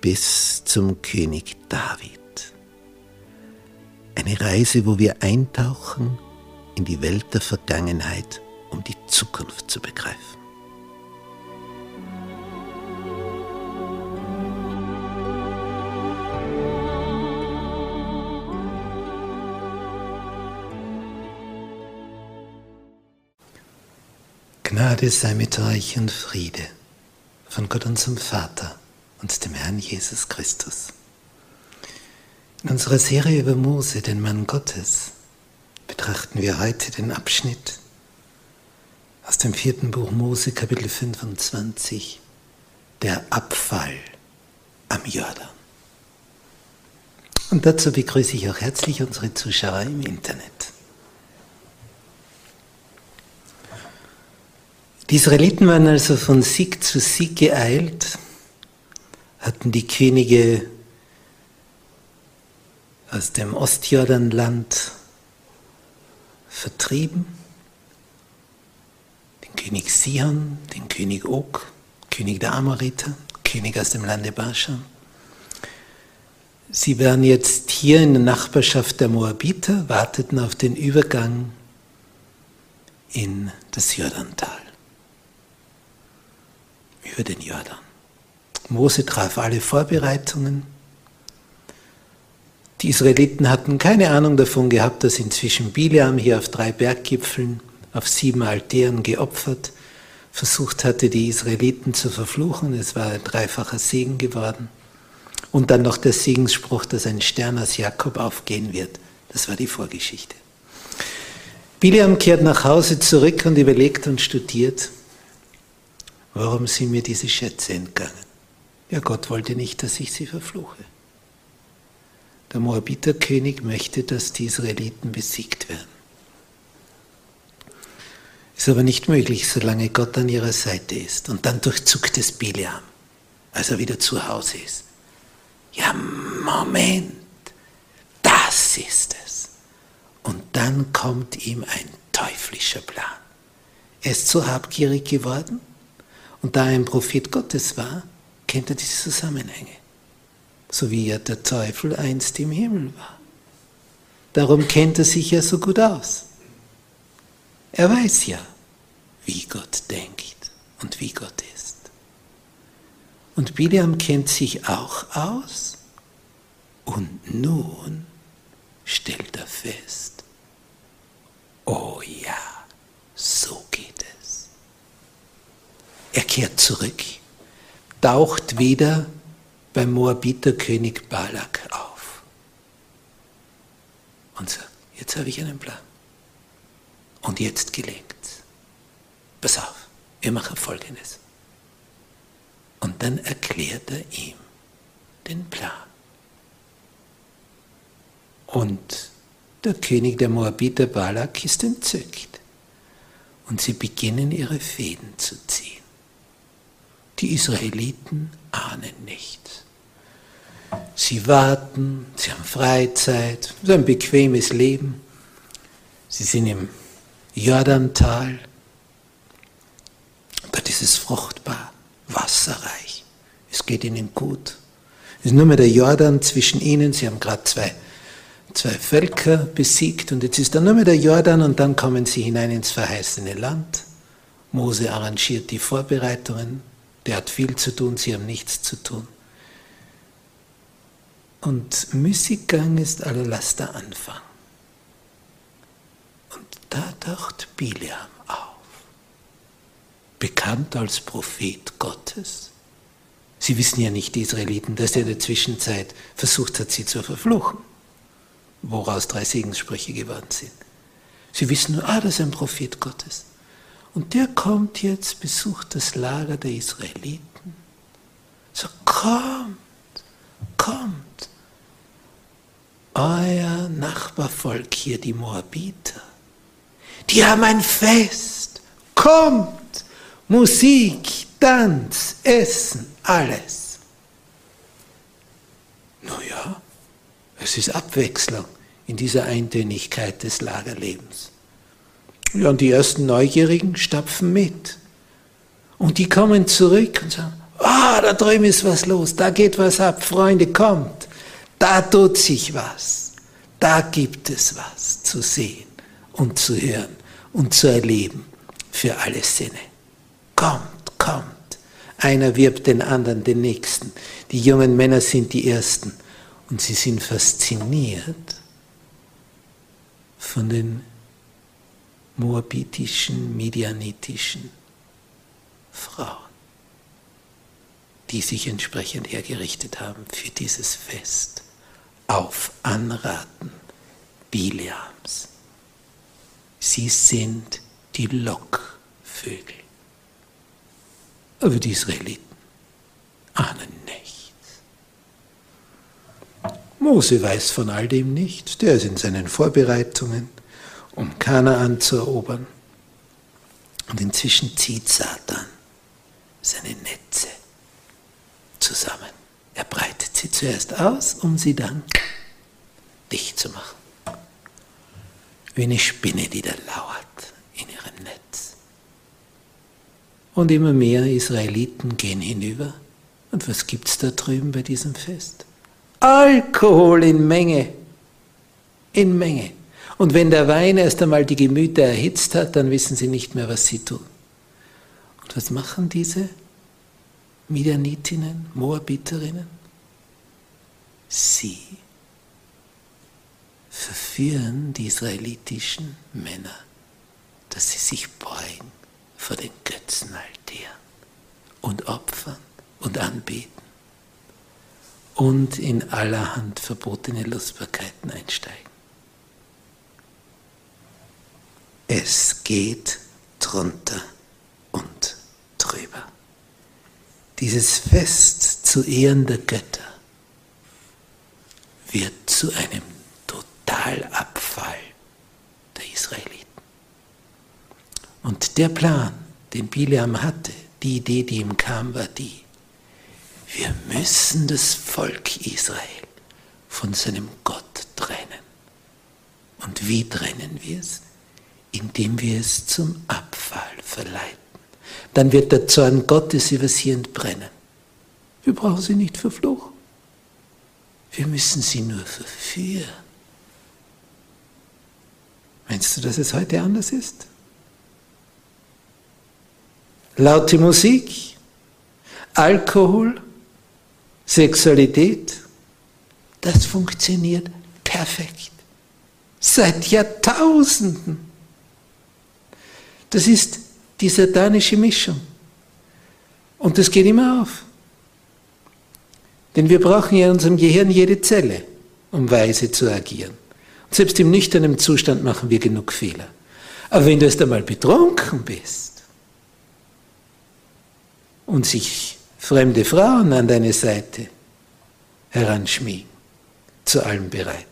bis zum König David. Eine Reise, wo wir eintauchen in die Welt der Vergangenheit, um die Zukunft zu begreifen. Gnade sei mit euch und Friede von Gott unserem Vater und dem Herrn Jesus Christus. In unserer Serie über Mose, den Mann Gottes, betrachten wir heute den Abschnitt aus dem vierten Buch Mose, Kapitel 25, der Abfall am Jordan. Und dazu begrüße ich auch herzlich unsere Zuschauer im Internet. Die Israeliten waren also von Sieg zu Sieg geeilt hatten die Könige aus dem Ostjordanland vertrieben. Den König Sihon, den König Og, König der Amoriter, König aus dem Lande Baschan. Sie waren jetzt hier in der Nachbarschaft der Moabiter, warteten auf den Übergang in das Jordantal, über den Jordan. Mose traf alle Vorbereitungen. Die Israeliten hatten keine Ahnung davon gehabt, dass inzwischen Bileam hier auf drei Berggipfeln auf sieben Altären geopfert, versucht hatte, die Israeliten zu verfluchen. Es war ein dreifacher Segen geworden. Und dann noch der Segensspruch, dass ein Stern aus Jakob aufgehen wird. Das war die Vorgeschichte. Bileam kehrt nach Hause zurück und überlegt und studiert, warum sind mir diese Schätze entgangen. Ja, Gott wollte nicht, dass ich sie verfluche. Der Moabiterkönig möchte, dass die Israeliten besiegt werden. Ist aber nicht möglich, solange Gott an ihrer Seite ist. Und dann durchzuckt es Bileam, als er wieder zu Hause ist. Ja, Moment, das ist es. Und dann kommt ihm ein teuflischer Plan. Er ist so habgierig geworden und da er ein Prophet Gottes war, kennt er diese Zusammenhänge. So wie ja der Teufel einst im Himmel war. Darum kennt er sich ja so gut aus. Er weiß ja, wie Gott denkt und wie Gott ist. Und Biliam kennt sich auch aus und nun stellt er fest, oh ja, so geht es. Er kehrt zurück taucht wieder beim Moabiterkönig Balak auf und sagt, jetzt habe ich einen Plan. Und jetzt gelingt Pass auf, wir machen Folgendes. Und dann erklärt er ihm den Plan. Und der König der Moabiter Balak ist entzückt. Und sie beginnen ihre Fäden zu ziehen. Die Israeliten ahnen nichts. Sie warten, sie haben Freizeit, sie haben ein bequemes Leben. Sie sind im Jordantal. Dort ist es fruchtbar, wasserreich. Es geht ihnen gut. Es ist nur mehr der Jordan zwischen ihnen. Sie haben gerade zwei, zwei Völker besiegt und jetzt ist da nur mehr der Jordan und dann kommen sie hinein ins verheißene Land. Mose arrangiert die Vorbereitungen. Der hat viel zu tun, sie haben nichts zu tun. Und Müßiggang ist aller Laster Anfang. Und da taucht Bileam auf, bekannt als Prophet Gottes. Sie wissen ja nicht, die Israeliten, dass er in der Zwischenzeit versucht hat, sie zu verfluchen, woraus drei Segenssprüche geworden sind. Sie wissen nur, ah, das ist ein Prophet Gottes. Und der kommt jetzt, besucht das Lager der Israeliten. So, kommt, kommt. Euer Nachbarvolk hier, die Moabiter, die haben ein Fest. Kommt, Musik, Tanz, Essen, alles. Naja, es ist Abwechslung in dieser Eintönigkeit des Lagerlebens. Ja, und die ersten Neugierigen stapfen mit. Und die kommen zurück und sagen, ah, oh, da drüben ist was los, da geht was ab, Freunde, kommt, da tut sich was, da gibt es was zu sehen und zu hören und zu erleben für alle Sinne. Kommt, kommt. Einer wirbt den anderen, den nächsten. Die jungen Männer sind die Ersten und sie sind fasziniert von den moabitischen, medianitischen Frauen, die sich entsprechend hergerichtet haben für dieses Fest auf Anraten Bileams. Sie sind die Lockvögel. Aber die Israeliten ahnen nichts. Mose weiß von all dem nichts, der ist in seinen Vorbereitungen um Kanaan zu erobern. Und inzwischen zieht Satan seine Netze zusammen. Er breitet sie zuerst aus, um sie dann dicht zu machen. Wie eine Spinne, die da lauert in ihrem Netz. Und immer mehr Israeliten gehen hinüber. Und was gibt es da drüben bei diesem Fest? Alkohol in Menge. In Menge. Und wenn der Wein erst einmal die Gemüter erhitzt hat, dann wissen sie nicht mehr, was sie tun. Und was machen diese Midianitinnen, Moabiterinnen? Sie verführen die israelitischen Männer, dass sie sich beugen vor den Götzenaltären und opfern und anbeten und in allerhand verbotene Lustbarkeiten einsteigen. Es geht drunter und drüber. Dieses Fest zu Ehren der Götter wird zu einem Totalabfall der Israeliten. Und der Plan, den Bileam hatte, die Idee, die ihm kam, war die, wir müssen das Volk Israel von seinem Gott trennen. Und wie trennen wir es? Indem wir es zum Abfall verleiten. Dann wird der Zorn Gottes über sie entbrennen. Wir brauchen sie nicht verfluchen. Wir müssen sie nur verführen. Meinst du, dass es heute anders ist? Laute Musik, Alkohol, Sexualität, das funktioniert perfekt. Seit Jahrtausenden. Das ist die satanische Mischung. Und das geht immer auf. Denn wir brauchen ja in unserem Gehirn jede Zelle, um weise zu agieren. Und selbst im nüchternen Zustand machen wir genug Fehler. Aber wenn du erst einmal betrunken bist und sich fremde Frauen an deine Seite heranschmiegen, zu allem bereit,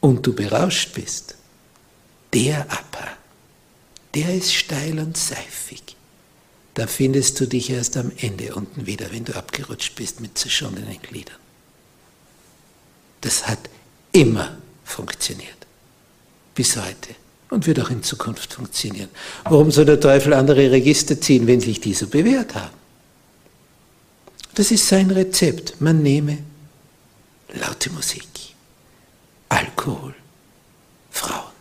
und du berauscht bist, der Abhang der ist steil und seifig. Da findest du dich erst am Ende unten wieder, wenn du abgerutscht bist mit zerschundenen Gliedern. Das hat immer funktioniert. Bis heute. Und wird auch in Zukunft funktionieren. Warum soll der Teufel andere Register ziehen, wenn sich die so bewährt haben? Das ist sein Rezept. Man nehme laute Musik, Alkohol, Frauen.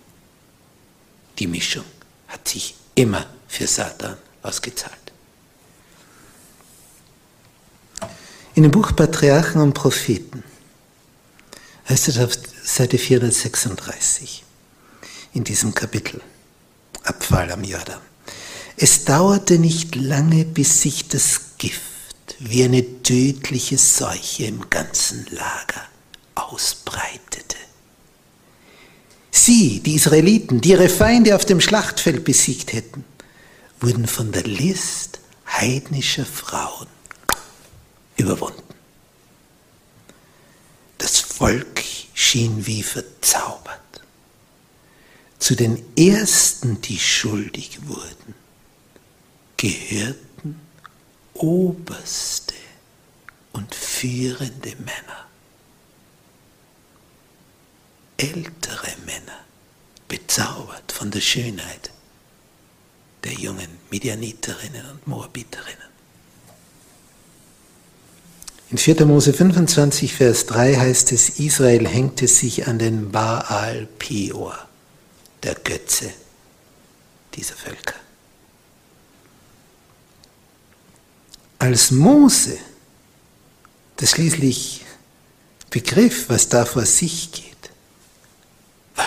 Die Mischung hat sich immer für Satan ausgezahlt. In dem Buch Patriarchen und Propheten heißt es auf Seite 436 in diesem Kapitel, Abfall am Jordan. Es dauerte nicht lange, bis sich das Gift wie eine tödliche Seuche im ganzen Lager ausbreitete. Sie, die Israeliten, die ihre Feinde auf dem Schlachtfeld besiegt hätten, wurden von der List heidnischer Frauen überwunden. Das Volk schien wie verzaubert. Zu den Ersten, die schuldig wurden, gehörten oberste und führende Männer, ältere Männer, bezaubert von der Schönheit der jungen Midianiterinnen und Moabiterinnen. In 4. Mose 25, Vers 3 heißt es, Israel hängte sich an den Baal Peor, der Götze dieser Völker. Als Mose das schließlich begriff, was da vor sich geht,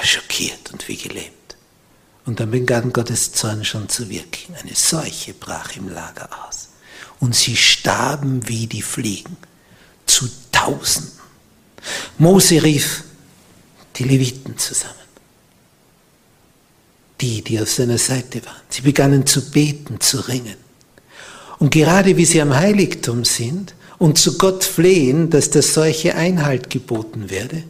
schockiert und wie gelähmt. Und dann begann Gottes Zorn schon zu wirken. Eine Seuche brach im Lager aus. Und sie starben wie die Fliegen zu Tausenden. Mose rief die Leviten zusammen, die, die auf seiner Seite waren. Sie begannen zu beten, zu ringen. Und gerade wie sie am Heiligtum sind und zu Gott flehen, dass der solche Einhalt geboten werde,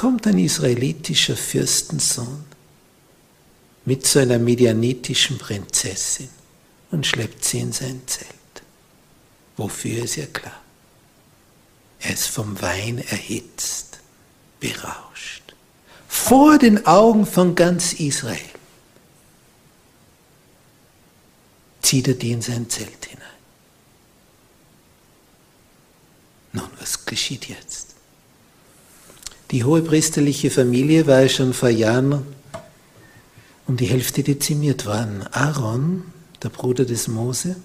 kommt ein israelitischer Fürstensohn mit so einer medianitischen Prinzessin und schleppt sie in sein Zelt. Wofür ist ja klar. Er ist vom Wein erhitzt, berauscht. Vor den Augen von ganz Israel zieht er die in sein Zelt hinein. Nun, was geschieht jetzt? Die hohe priesterliche Familie war schon vor Jahren um die Hälfte dezimiert worden. Aaron, der Bruder des Mose,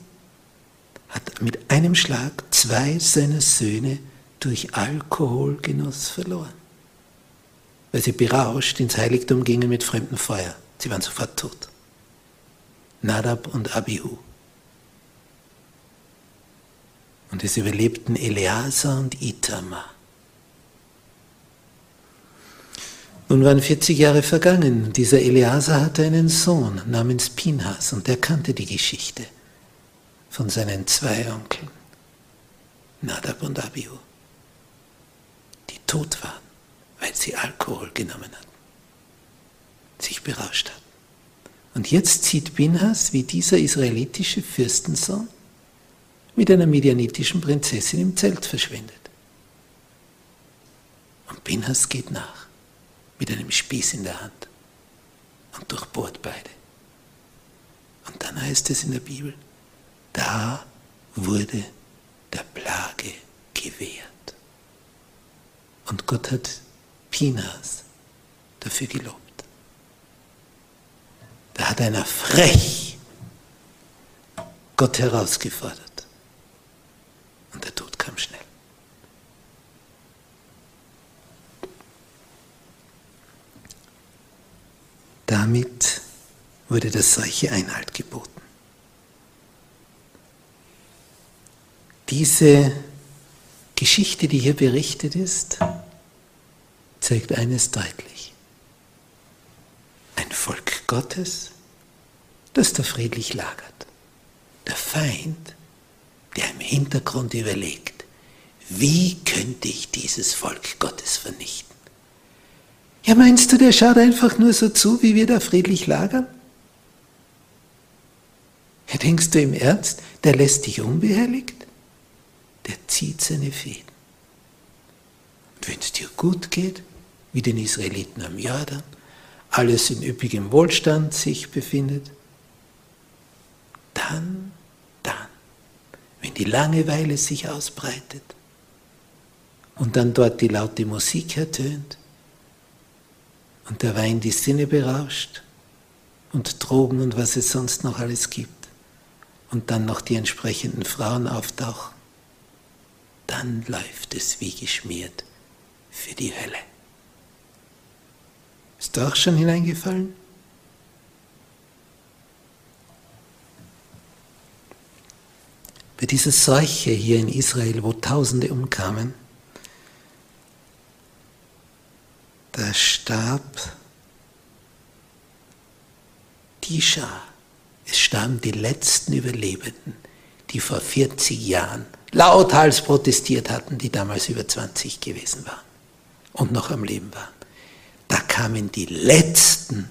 hat mit einem Schlag zwei seiner Söhne durch Alkoholgenuss verloren. Weil sie berauscht ins Heiligtum gingen mit fremdem Feuer. Sie waren sofort tot. Nadab und Abihu. Und es überlebten Eleazar und Itamar. Nun waren 40 Jahre vergangen. Dieser Eleazar hatte einen Sohn namens Pinhas und der kannte die Geschichte von seinen zwei Onkeln, Nadab und Abihu tot waren, weil sie Alkohol genommen hatten, sich berauscht hatten. Und jetzt sieht Binhas, wie dieser israelitische Fürstensohn mit einer medianitischen Prinzessin im Zelt verschwindet. Und Binhas geht nach, mit einem Spieß in der Hand und durchbohrt beide. Und dann heißt es in der Bibel, da wurde der Plage gewehrt. Und Gott hat Pinas dafür gelobt. Da hat einer frech Gott herausgefordert. Und der Tod kam schnell. Damit wurde der Seuche Einhalt geboten. Diese Geschichte, die hier berichtet ist, zeigt eines deutlich. Ein Volk Gottes, das da friedlich lagert. Der Feind, der im Hintergrund überlegt, wie könnte ich dieses Volk Gottes vernichten? Ja, meinst du, der schaut einfach nur so zu, wie wir da friedlich lagern? Ja, denkst du im Ernst, der lässt dich unbehelligt? der zieht seine Fäden. Und wenn es dir gut geht, wie den Israeliten am Jordan, alles in üppigem Wohlstand sich befindet, dann, dann, wenn die Langeweile sich ausbreitet und dann dort die laute Musik ertönt und der Wein die Sinne berauscht und Drogen und was es sonst noch alles gibt und dann noch die entsprechenden Frauen auftauchen, dann läuft es wie geschmiert für die Hölle. Ist du auch schon hineingefallen? Bei dieser Seuche hier in Israel, wo Tausende umkamen, da starb die Schar. Es starben die letzten Überlebenden, die vor 40 Jahren lauthals protestiert hatten, die damals über 20 gewesen waren und noch am Leben waren. Da kamen die letzten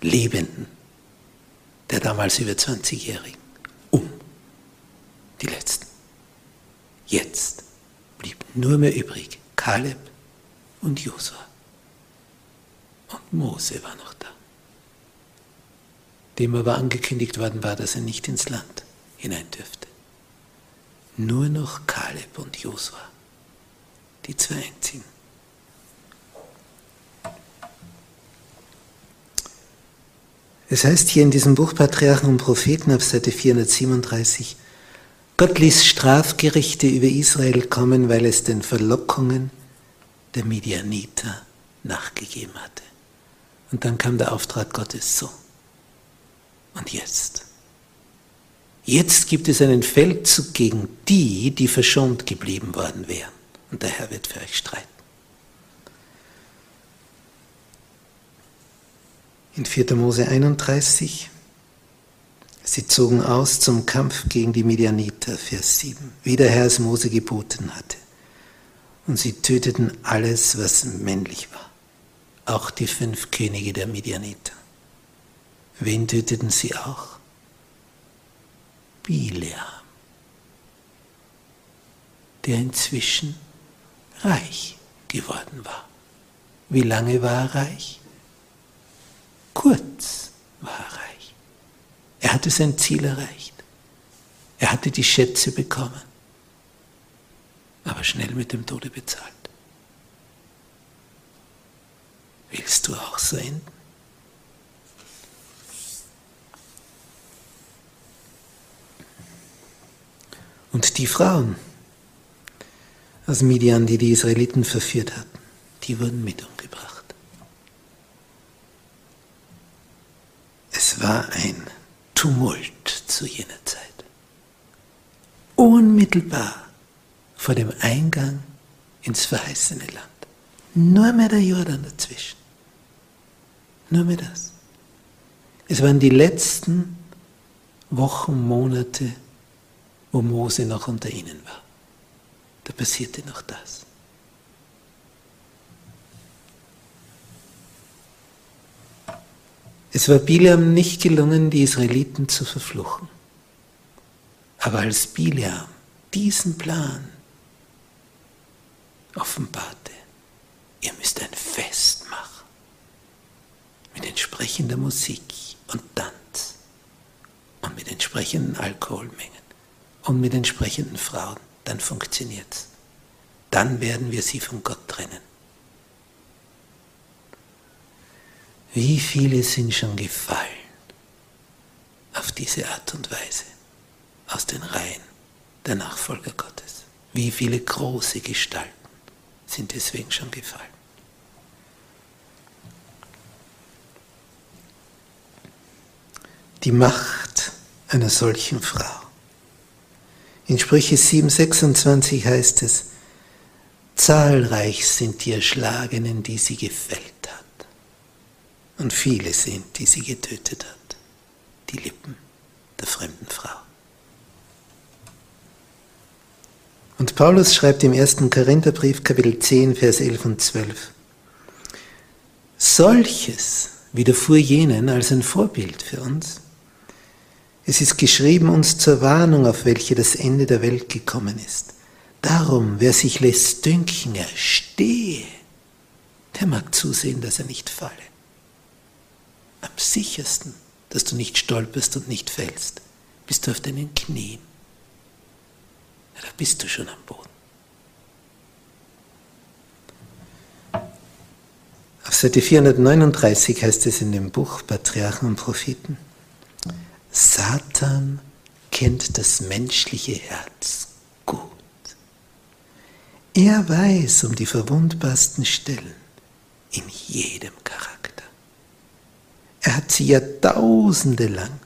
Lebenden der damals über 20-Jährigen um. Die letzten. Jetzt blieb nur mehr übrig Kaleb und Josua. Und Mose war noch da. Dem aber angekündigt worden war, dass er nicht ins Land hinein dürfte. Nur noch Kaleb und Josua, die zwei einzigen. Es heißt hier in diesem Buch Patriarchen und Propheten auf Seite 437, Gott ließ Strafgerichte über Israel kommen, weil es den Verlockungen der Midianiter nachgegeben hatte. Und dann kam der Auftrag Gottes so. Und jetzt? Jetzt gibt es einen Feldzug gegen die, die verschont geblieben worden wären. Und der Herr wird für euch streiten. In 4. Mose 31, sie zogen aus zum Kampf gegen die Midianiter, Vers 7, wie der Herr es Mose geboten hatte. Und sie töteten alles, was männlich war, auch die fünf Könige der Midianiter. Wen töteten sie auch? Bileam, der inzwischen reich geworden war. Wie lange war er reich? Kurz war er reich. Er hatte sein Ziel erreicht. Er hatte die Schätze bekommen, aber schnell mit dem Tode bezahlt. Willst du auch so enden? Und die Frauen aus Midian, die die Israeliten verführt hatten, die wurden mit umgebracht. Es war ein Tumult zu jener Zeit. Unmittelbar vor dem Eingang ins verheißene Land. Nur mehr der Jordan dazwischen. Nur mehr das. Es waren die letzten Wochen, Monate, wo Mose noch unter ihnen war. Da passierte noch das. Es war Bileam nicht gelungen, die Israeliten zu verfluchen. Aber als Bileam diesen Plan offenbarte, ihr müsst ein Fest machen mit entsprechender Musik und Tanz und mit entsprechenden Alkoholmengen und mit entsprechenden Frauen, dann funktioniert es. Dann werden wir sie von Gott trennen. Wie viele sind schon gefallen auf diese Art und Weise aus den Reihen der Nachfolger Gottes? Wie viele große Gestalten sind deswegen schon gefallen? Die Macht einer solchen Frau in Sprüche 7,26 heißt es, zahlreich sind die Erschlagenen, die sie gefällt hat. Und viele sind, die sie getötet hat. Die Lippen der fremden Frau. Und Paulus schreibt im ersten Korintherbrief, Kapitel 10, Vers 11 und 12, Solches widerfuhr jenen als ein Vorbild für uns es ist geschrieben uns zur Warnung, auf welche das Ende der Welt gekommen ist. Darum, wer sich lässt dünken, er stehe, der mag zusehen, dass er nicht falle. Am sichersten, dass du nicht stolperst und nicht fällst, bist du auf deinen Knien. Ja, da bist du schon am Boden. Auf Seite 439 heißt es in dem Buch Patriarchen und Propheten, Satan kennt das menschliche Herz gut. Er weiß um die verwundbarsten Stellen in jedem Charakter. Er hat sie jahrtausende lang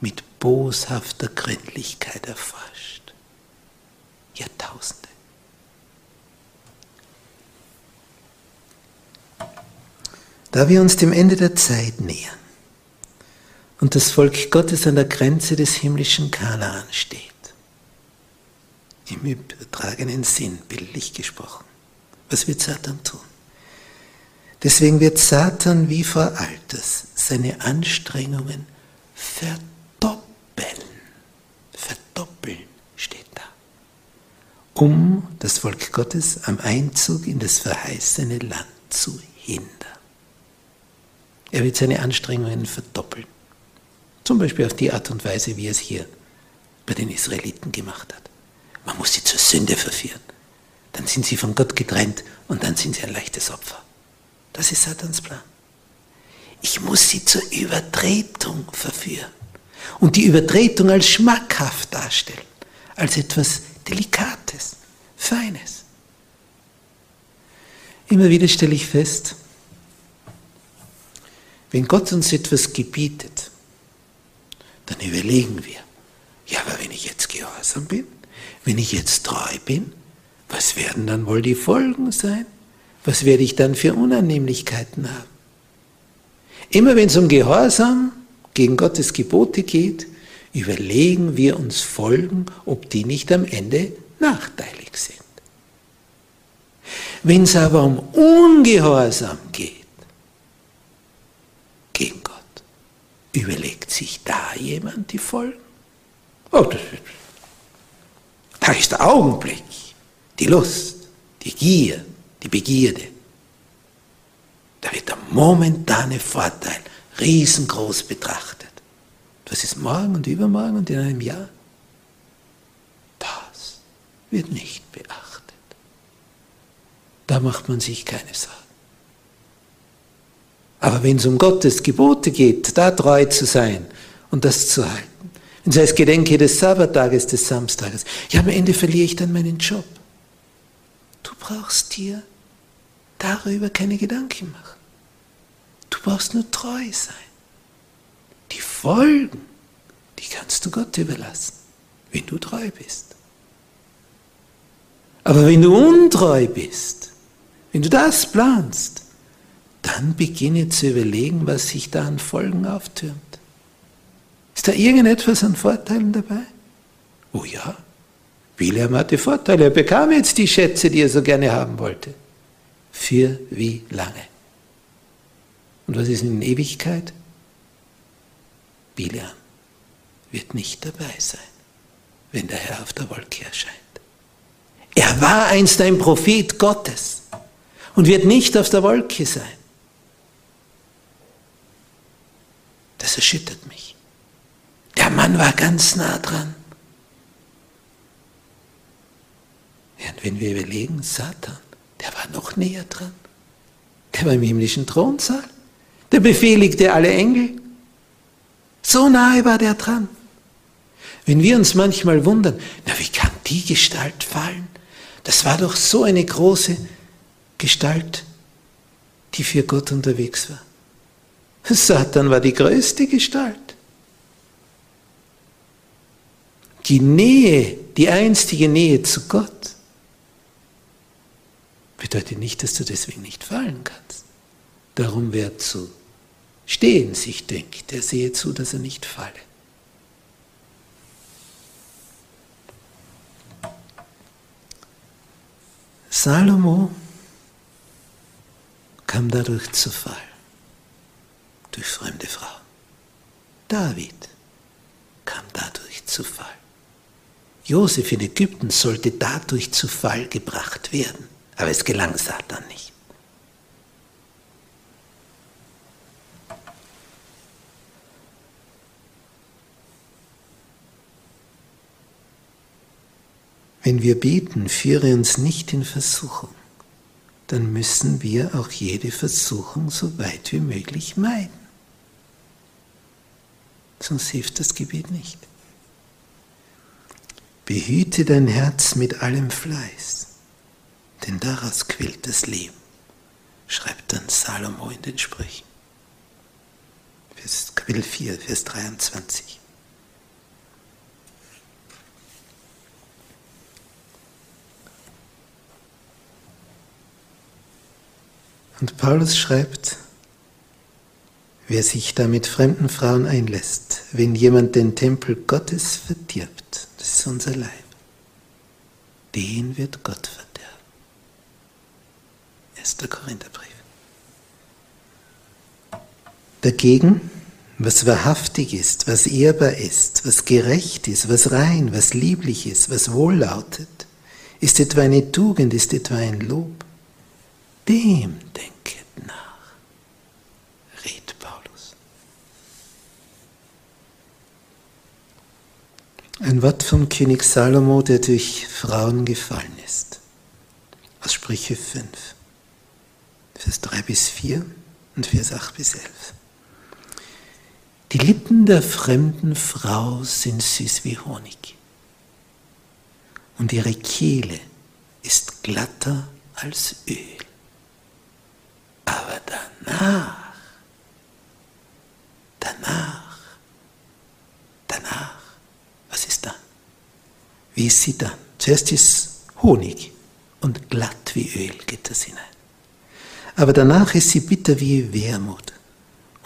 mit boshafter Gründlichkeit erforscht. Jahrtausende. Da wir uns dem Ende der Zeit nähern und das Volk Gottes an der Grenze des himmlischen Kanaan steht, im übertragenen Sinn, bildlich gesprochen, was wird Satan tun? Deswegen wird Satan wie vor Alters seine Anstrengungen verdoppeln. Verdoppeln steht da. Um das Volk Gottes am Einzug in das verheißene Land zu hindern. Er wird seine Anstrengungen verdoppeln. Zum Beispiel auf die Art und Weise, wie er es hier bei den Israeliten gemacht hat. Man muss sie zur Sünde verführen. Dann sind sie von Gott getrennt und dann sind sie ein leichtes Opfer. Das ist Satans Plan. Ich muss sie zur Übertretung verführen und die Übertretung als schmackhaft darstellen, als etwas Delikates, Feines. Immer wieder stelle ich fest, wenn Gott uns etwas gebietet, dann überlegen wir, ja, aber wenn ich jetzt gehorsam bin, wenn ich jetzt treu bin, was werden dann wohl die Folgen sein? Was werde ich dann für Unannehmlichkeiten haben? Immer wenn es um Gehorsam gegen Gottes Gebote geht, überlegen wir uns Folgen, ob die nicht am Ende nachteilig sind. Wenn es aber um Ungehorsam geht, gegen Gott, überlegt sich da jemand die Folgen? Oh, das ist, da ist der Augenblick, die Lust, die Gier, die Begierde. Da wird der momentane Vorteil riesengroß betrachtet. Was ist morgen und übermorgen und in einem Jahr? Das wird nicht beachtet. Da macht man sich keine Sorgen. Aber wenn es um Gottes Gebote geht, da treu zu sein und das zu halten, wenn es heißt, gedenke des Sabbattages, des Samstages, ja, am Ende verliere ich dann meinen Job. Du brauchst dir darüber keine Gedanken machen. Du brauchst nur treu sein. Die Folgen, die kannst du Gott überlassen, wenn du treu bist. Aber wenn du untreu bist, wenn du das planst, dann beginne zu überlegen, was sich da an Folgen auftürmt. Ist da irgendetwas an Vorteilen dabei? Oh ja, Wilhelm hatte Vorteile. Er bekam jetzt die Schätze, die er so gerne haben wollte. Für wie lange? Und was ist in Ewigkeit? Bileam wird nicht dabei sein, wenn der Herr auf der Wolke erscheint. Er war einst ein Prophet Gottes und wird nicht auf der Wolke sein. Das erschüttert mich. Der Mann war ganz nah dran. Und wenn wir überlegen, Satan, der war noch näher dran. Der war im himmlischen Thronsaal. Der befehligte alle Engel. So nahe war der dran. Wenn wir uns manchmal wundern, na wie kann die Gestalt fallen? Das war doch so eine große Gestalt, die für Gott unterwegs war. Satan war die größte Gestalt. Die Nähe, die einstige Nähe zu Gott, bedeutet nicht, dass du deswegen nicht fallen kannst. Darum, wer zu stehen sich denkt, der sehe zu, dass er nicht falle. Salomo kam dadurch zu Fall, durch fremde Frauen. David kam dadurch zu Fall. Josef in Ägypten sollte dadurch zu Fall gebracht werden. Aber es gelang Satan nicht. Wenn wir beten, führe uns nicht in Versuchung, dann müssen wir auch jede Versuchung so weit wie möglich meiden. Sonst hilft das Gebet nicht. Behüte dein Herz mit allem Fleiß denn daraus quillt das Leben, schreibt dann Salomo in den Sprüchen. Vers, Kapitel 4, Vers 23. Und Paulus schreibt, wer sich da mit fremden Frauen einlässt, wenn jemand den Tempel Gottes verdirbt, das ist unser Leib, den wird Gott verderben. 1. Korintherbrief. Dagegen, was wahrhaftig ist, was ehrbar ist, was gerecht ist, was rein, was lieblich ist, was wohllautet, ist etwa eine Tugend, ist etwa ein Lob, dem denket nach, redet Paulus. Ein Wort vom König Salomo, der durch Frauen gefallen ist. Aus Sprüche 5, Vers 3 bis 4 und Vers 8 bis 11. Die Lippen der fremden Frau sind süß wie Honig und ihre Kehle ist glatter als Öl. Aber danach, danach, danach, was ist dann? Wie ist sie dann? Zuerst ist Honig und glatt wie Öl geht das hinein. Aber danach ist sie bitter wie Wermut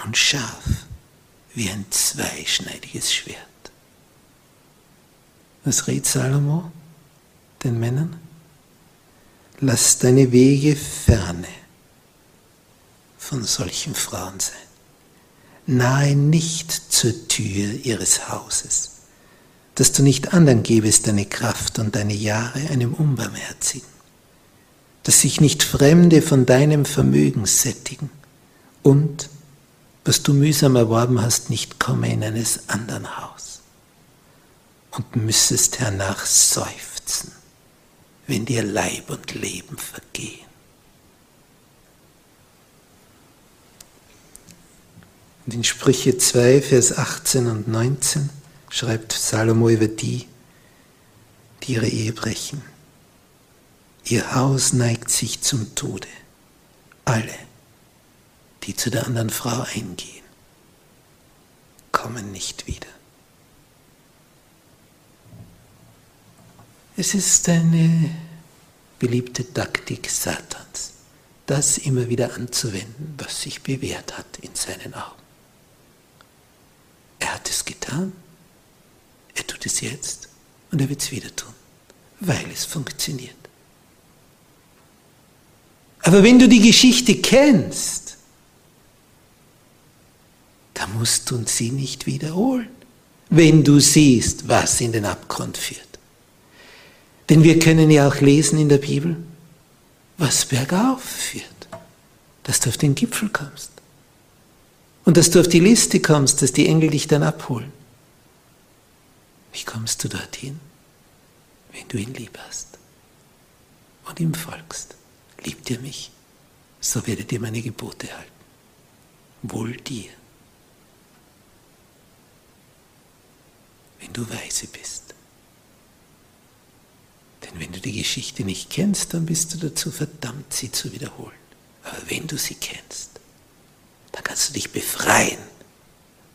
und scharf wie ein zweischneidiges Schwert. Was rät Salomo den Männern? Lass deine Wege ferne von solchen Frauen sein. Nahe nicht zur Tür ihres Hauses, dass du nicht anderen gebest deine Kraft und deine Jahre einem Unbarmherzigen, dass sich nicht Fremde von deinem Vermögen sättigen. Und, was du mühsam erworben hast, nicht komme in eines anderen Haus. Und müssest hernach seufzen, wenn dir Leib und Leben vergehen. Und in Sprüche 2, Vers 18 und 19 schreibt Salomo über die, die ihre Ehe brechen. Ihr Haus neigt sich zum Tode. Alle, die zu der anderen Frau eingehen, kommen nicht wieder. Es ist eine beliebte Taktik Satans, das immer wieder anzuwenden, was sich bewährt hat in seinen Augen. Er hat es getan, er tut es jetzt und er wird es wieder tun, weil es funktioniert. Aber wenn du die Geschichte kennst, dann musst du sie nicht wiederholen, wenn du siehst, was in den Abgrund führt. Denn wir können ja auch lesen in der Bibel, was bergauf führt, dass du auf den Gipfel kommst. Und dass du auf die Liste kommst, dass die Engel dich dann abholen. Wie kommst du dorthin? Wenn du ihn lieb hast und ihm folgst. Liebt ihr mich, so werdet ihr meine Gebote halten. Wohl dir, wenn du weise bist. Denn wenn du die Geschichte nicht kennst, dann bist du dazu verdammt, sie zu wiederholen. Aber wenn du sie kennst, dann kannst du dich befreien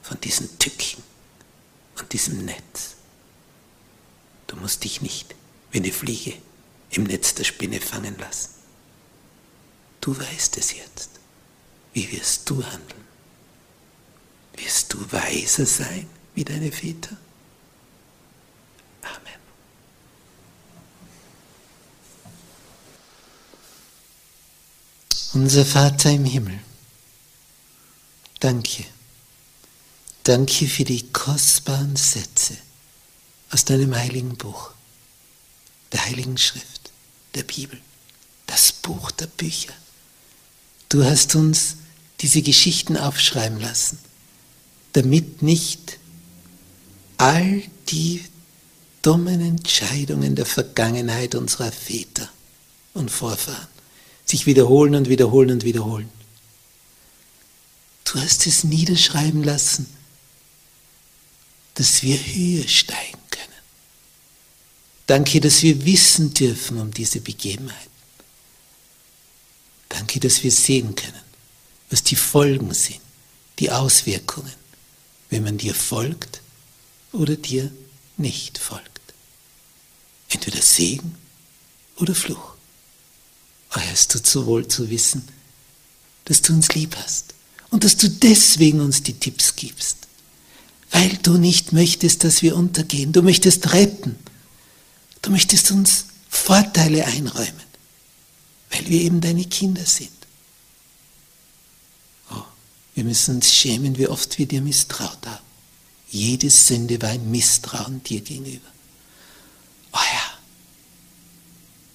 von diesen Tücken und diesem Netz. Du musst dich nicht wie eine Fliege im Netz der Spinne fangen lassen. Du weißt es jetzt. Wie wirst du handeln? Wirst du weiser sein wie deine Väter? Amen. Unser Vater im Himmel Danke. Danke für die kostbaren Sätze aus deinem heiligen Buch, der heiligen Schrift, der Bibel, das Buch der Bücher. Du hast uns diese Geschichten aufschreiben lassen, damit nicht all die dummen Entscheidungen der Vergangenheit unserer Väter und Vorfahren sich wiederholen und wiederholen und wiederholen. Du hast es niederschreiben lassen, dass wir höher steigen. Danke, dass wir wissen dürfen um diese Begebenheit. Danke, dass wir sehen können, was die Folgen sind, die Auswirkungen, wenn man dir folgt oder dir nicht folgt. Entweder Segen oder Fluch. Herr, es tut so wohl zu wissen, dass du uns lieb hast und dass du deswegen uns die Tipps gibst, weil du nicht möchtest, dass wir untergehen. Du möchtest retten. Du möchtest uns Vorteile einräumen, weil wir eben deine Kinder sind. Oh, wir müssen uns schämen, wie oft wir dir misstraut haben. Jede Sünde war ein Misstrauen dir gegenüber. Oh ja,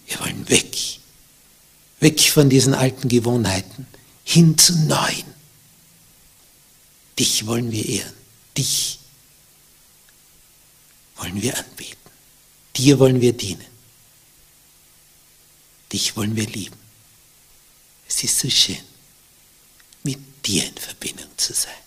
wir wollen weg, weg von diesen alten Gewohnheiten, hin zu neuen. Dich wollen wir ehren, dich wollen wir anbeten, dir wollen wir dienen, dich wollen wir lieben. Es ist so schön, mit dir in Verbindung zu sein.